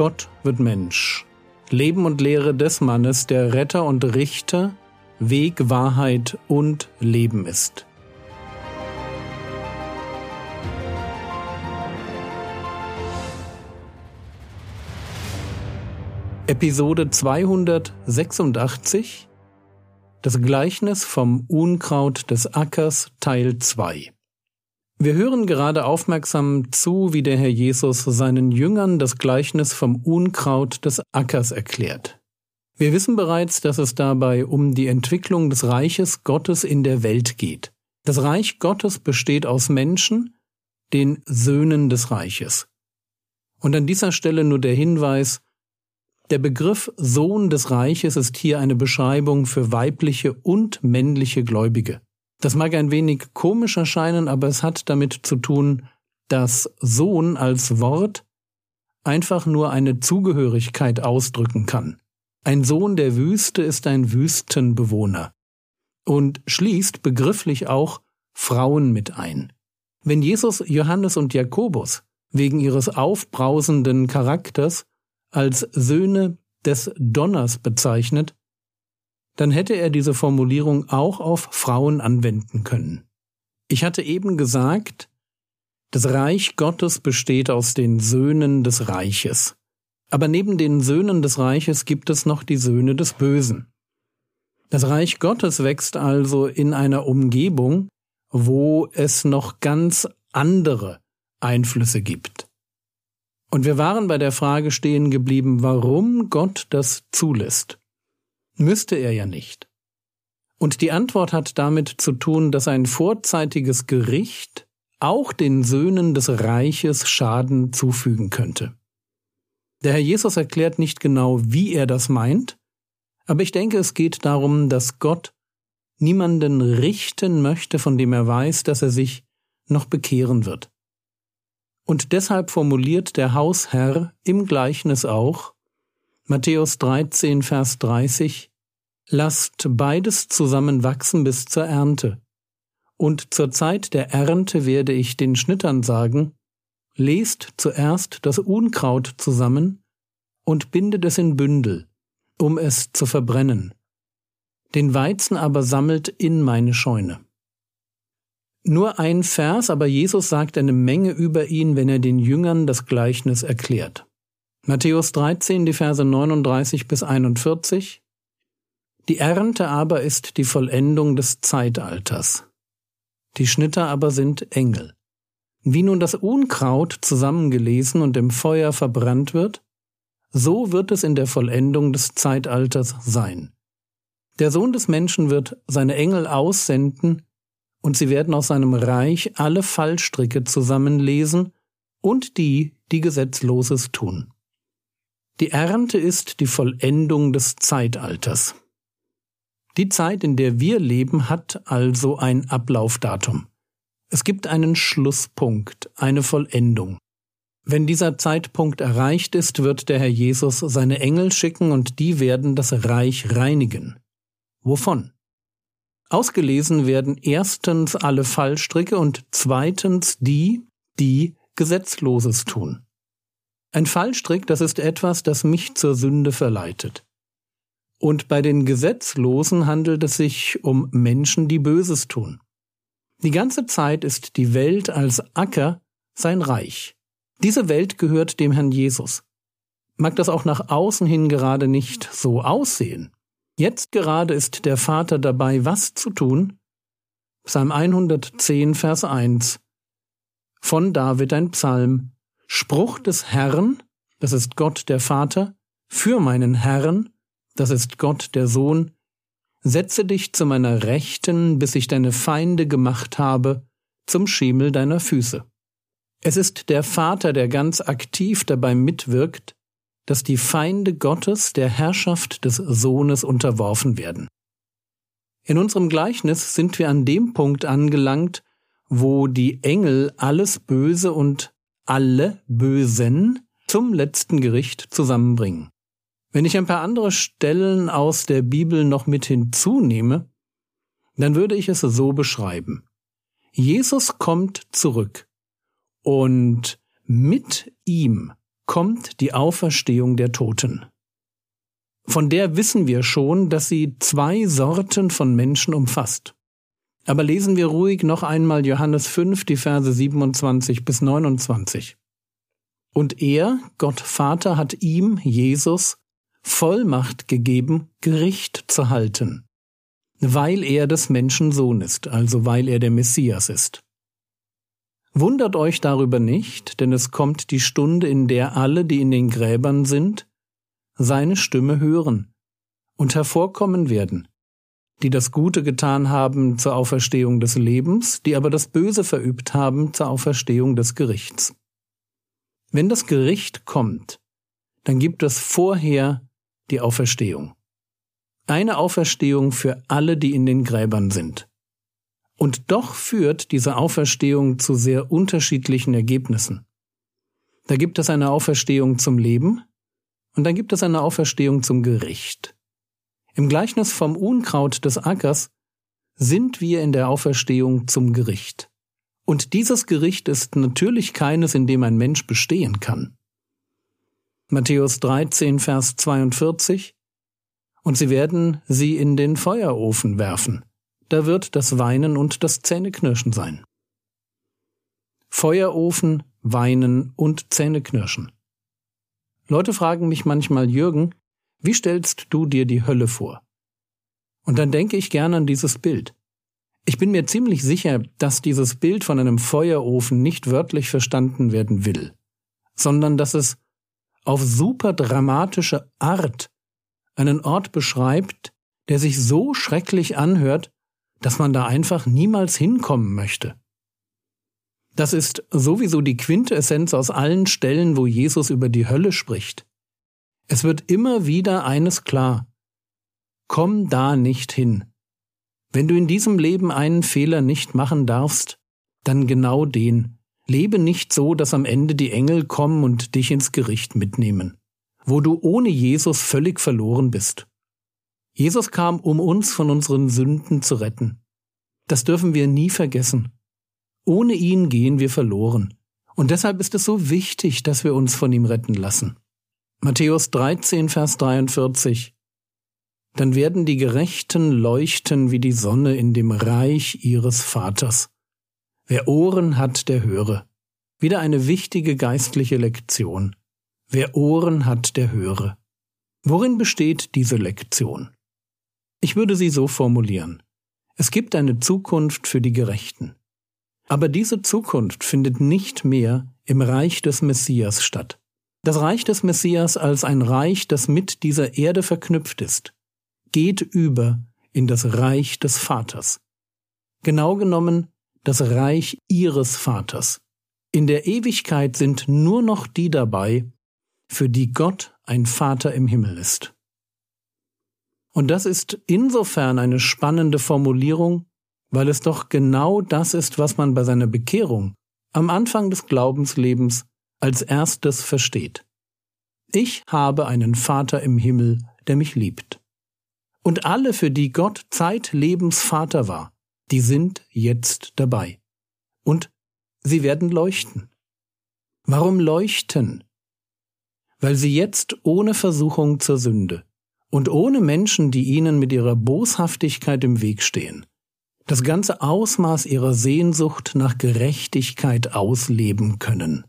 Gott wird Mensch. Leben und Lehre des Mannes, der Retter und Richter, Weg, Wahrheit und Leben ist. Episode 286 Das Gleichnis vom Unkraut des Ackers Teil 2 wir hören gerade aufmerksam zu, wie der Herr Jesus seinen Jüngern das Gleichnis vom Unkraut des Ackers erklärt. Wir wissen bereits, dass es dabei um die Entwicklung des Reiches Gottes in der Welt geht. Das Reich Gottes besteht aus Menschen, den Söhnen des Reiches. Und an dieser Stelle nur der Hinweis, der Begriff Sohn des Reiches ist hier eine Beschreibung für weibliche und männliche Gläubige. Das mag ein wenig komisch erscheinen, aber es hat damit zu tun, dass Sohn als Wort einfach nur eine Zugehörigkeit ausdrücken kann. Ein Sohn der Wüste ist ein Wüstenbewohner und schließt begrifflich auch Frauen mit ein. Wenn Jesus Johannes und Jakobus wegen ihres aufbrausenden Charakters als Söhne des Donners bezeichnet, dann hätte er diese Formulierung auch auf Frauen anwenden können. Ich hatte eben gesagt, das Reich Gottes besteht aus den Söhnen des Reiches. Aber neben den Söhnen des Reiches gibt es noch die Söhne des Bösen. Das Reich Gottes wächst also in einer Umgebung, wo es noch ganz andere Einflüsse gibt. Und wir waren bei der Frage stehen geblieben, warum Gott das zulässt. Müsste er ja nicht. Und die Antwort hat damit zu tun, dass ein vorzeitiges Gericht auch den Söhnen des Reiches Schaden zufügen könnte. Der Herr Jesus erklärt nicht genau, wie er das meint, aber ich denke, es geht darum, dass Gott niemanden richten möchte, von dem er weiß, dass er sich noch bekehren wird. Und deshalb formuliert der Hausherr im Gleichnis auch Matthäus 13, Vers 30 Lasst beides zusammen wachsen bis zur Ernte. Und zur Zeit der Ernte werde ich den Schnittern sagen, lest zuerst das Unkraut zusammen und bindet es in Bündel, um es zu verbrennen. Den Weizen aber sammelt in meine Scheune. Nur ein Vers, aber Jesus sagt eine Menge über ihn, wenn er den Jüngern das Gleichnis erklärt. Matthäus 13, die Verse 39 bis 41, die Ernte aber ist die Vollendung des Zeitalters. Die Schnitter aber sind Engel. Wie nun das Unkraut zusammengelesen und im Feuer verbrannt wird, so wird es in der Vollendung des Zeitalters sein. Der Sohn des Menschen wird seine Engel aussenden, und sie werden aus seinem Reich alle Fallstricke zusammenlesen und die, die Gesetzloses tun. Die Ernte ist die Vollendung des Zeitalters. Die Zeit, in der wir leben, hat also ein Ablaufdatum. Es gibt einen Schlusspunkt, eine Vollendung. Wenn dieser Zeitpunkt erreicht ist, wird der Herr Jesus seine Engel schicken und die werden das Reich reinigen. Wovon? Ausgelesen werden erstens alle Fallstricke und zweitens die, die Gesetzloses tun. Ein Fallstrick, das ist etwas, das mich zur Sünde verleitet. Und bei den Gesetzlosen handelt es sich um Menschen, die Böses tun. Die ganze Zeit ist die Welt als Acker sein Reich. Diese Welt gehört dem Herrn Jesus. Mag das auch nach außen hin gerade nicht so aussehen. Jetzt gerade ist der Vater dabei, was zu tun? Psalm 110, Vers 1. Von David ein Psalm. Spruch des Herrn, das ist Gott der Vater, für meinen Herrn, das ist Gott der Sohn, setze dich zu meiner Rechten, bis ich deine Feinde gemacht habe, zum Schemel deiner Füße. Es ist der Vater, der ganz aktiv dabei mitwirkt, dass die Feinde Gottes der Herrschaft des Sohnes unterworfen werden. In unserem Gleichnis sind wir an dem Punkt angelangt, wo die Engel alles Böse und alle Bösen zum letzten Gericht zusammenbringen. Wenn ich ein paar andere Stellen aus der Bibel noch mit hinzunehme, dann würde ich es so beschreiben. Jesus kommt zurück und mit ihm kommt die Auferstehung der Toten. Von der wissen wir schon, dass sie zwei Sorten von Menschen umfasst. Aber lesen wir ruhig noch einmal Johannes 5, die Verse 27 bis 29. Und er, Gott Vater, hat ihm, Jesus, Vollmacht gegeben, Gericht zu halten, weil er des Menschen Sohn ist, also weil er der Messias ist. Wundert euch darüber nicht, denn es kommt die Stunde, in der alle, die in den Gräbern sind, seine Stimme hören und hervorkommen werden, die das Gute getan haben zur Auferstehung des Lebens, die aber das Böse verübt haben zur Auferstehung des Gerichts. Wenn das Gericht kommt, dann gibt es vorher die Auferstehung. Eine Auferstehung für alle, die in den Gräbern sind. Und doch führt diese Auferstehung zu sehr unterschiedlichen Ergebnissen. Da gibt es eine Auferstehung zum Leben und dann gibt es eine Auferstehung zum Gericht. Im Gleichnis vom Unkraut des Ackers sind wir in der Auferstehung zum Gericht. Und dieses Gericht ist natürlich keines, in dem ein Mensch bestehen kann. Matthäus 13, Vers 42 Und sie werden sie in den Feuerofen werfen. Da wird das Weinen und das Zähneknirschen sein. Feuerofen, Weinen und Zähneknirschen. Leute fragen mich manchmal, Jürgen, wie stellst du dir die Hölle vor? Und dann denke ich gern an dieses Bild. Ich bin mir ziemlich sicher, dass dieses Bild von einem Feuerofen nicht wörtlich verstanden werden will, sondern dass es auf super dramatische Art einen Ort beschreibt, der sich so schrecklich anhört, dass man da einfach niemals hinkommen möchte. Das ist sowieso die Quintessenz aus allen Stellen, wo Jesus über die Hölle spricht. Es wird immer wieder eines klar. Komm da nicht hin. Wenn du in diesem Leben einen Fehler nicht machen darfst, dann genau den. Lebe nicht so, dass am Ende die Engel kommen und dich ins Gericht mitnehmen, wo du ohne Jesus völlig verloren bist. Jesus kam, um uns von unseren Sünden zu retten. Das dürfen wir nie vergessen. Ohne ihn gehen wir verloren. Und deshalb ist es so wichtig, dass wir uns von ihm retten lassen. Matthäus 13, Vers 43 Dann werden die Gerechten leuchten wie die Sonne in dem Reich ihres Vaters. Wer Ohren hat, der höre. Wieder eine wichtige geistliche Lektion. Wer Ohren hat, der höre. Worin besteht diese Lektion? Ich würde sie so formulieren. Es gibt eine Zukunft für die Gerechten. Aber diese Zukunft findet nicht mehr im Reich des Messias statt. Das Reich des Messias als ein Reich, das mit dieser Erde verknüpft ist, geht über in das Reich des Vaters. Genau genommen das Reich ihres Vaters. In der Ewigkeit sind nur noch die dabei, für die Gott ein Vater im Himmel ist. Und das ist insofern eine spannende Formulierung, weil es doch genau das ist, was man bei seiner Bekehrung am Anfang des Glaubenslebens als erstes versteht. Ich habe einen Vater im Himmel, der mich liebt. Und alle, für die Gott zeitlebens Vater war, die sind jetzt dabei. Und sie werden leuchten. Warum leuchten? Weil sie jetzt ohne Versuchung zur Sünde und ohne Menschen, die ihnen mit ihrer Boshaftigkeit im Weg stehen, das ganze Ausmaß ihrer Sehnsucht nach Gerechtigkeit ausleben können.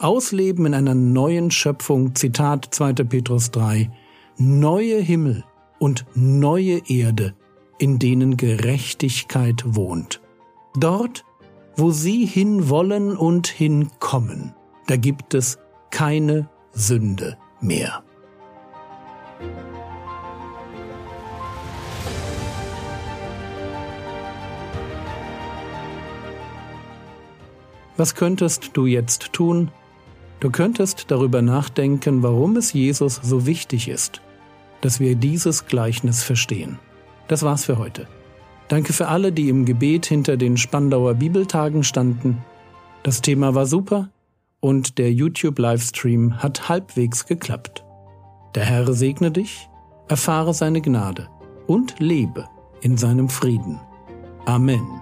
Ausleben in einer neuen Schöpfung, Zitat 2. Petrus 3, neue Himmel und neue Erde, in denen Gerechtigkeit wohnt. Dort, wo sie hinwollen und hinkommen, da gibt es keine Sünde mehr. Was könntest du jetzt tun? Du könntest darüber nachdenken, warum es Jesus so wichtig ist, dass wir dieses Gleichnis verstehen. Das war's für heute. Danke für alle, die im Gebet hinter den Spandauer Bibeltagen standen. Das Thema war super und der YouTube-Livestream hat halbwegs geklappt. Der Herr segne dich, erfahre seine Gnade und lebe in seinem Frieden. Amen.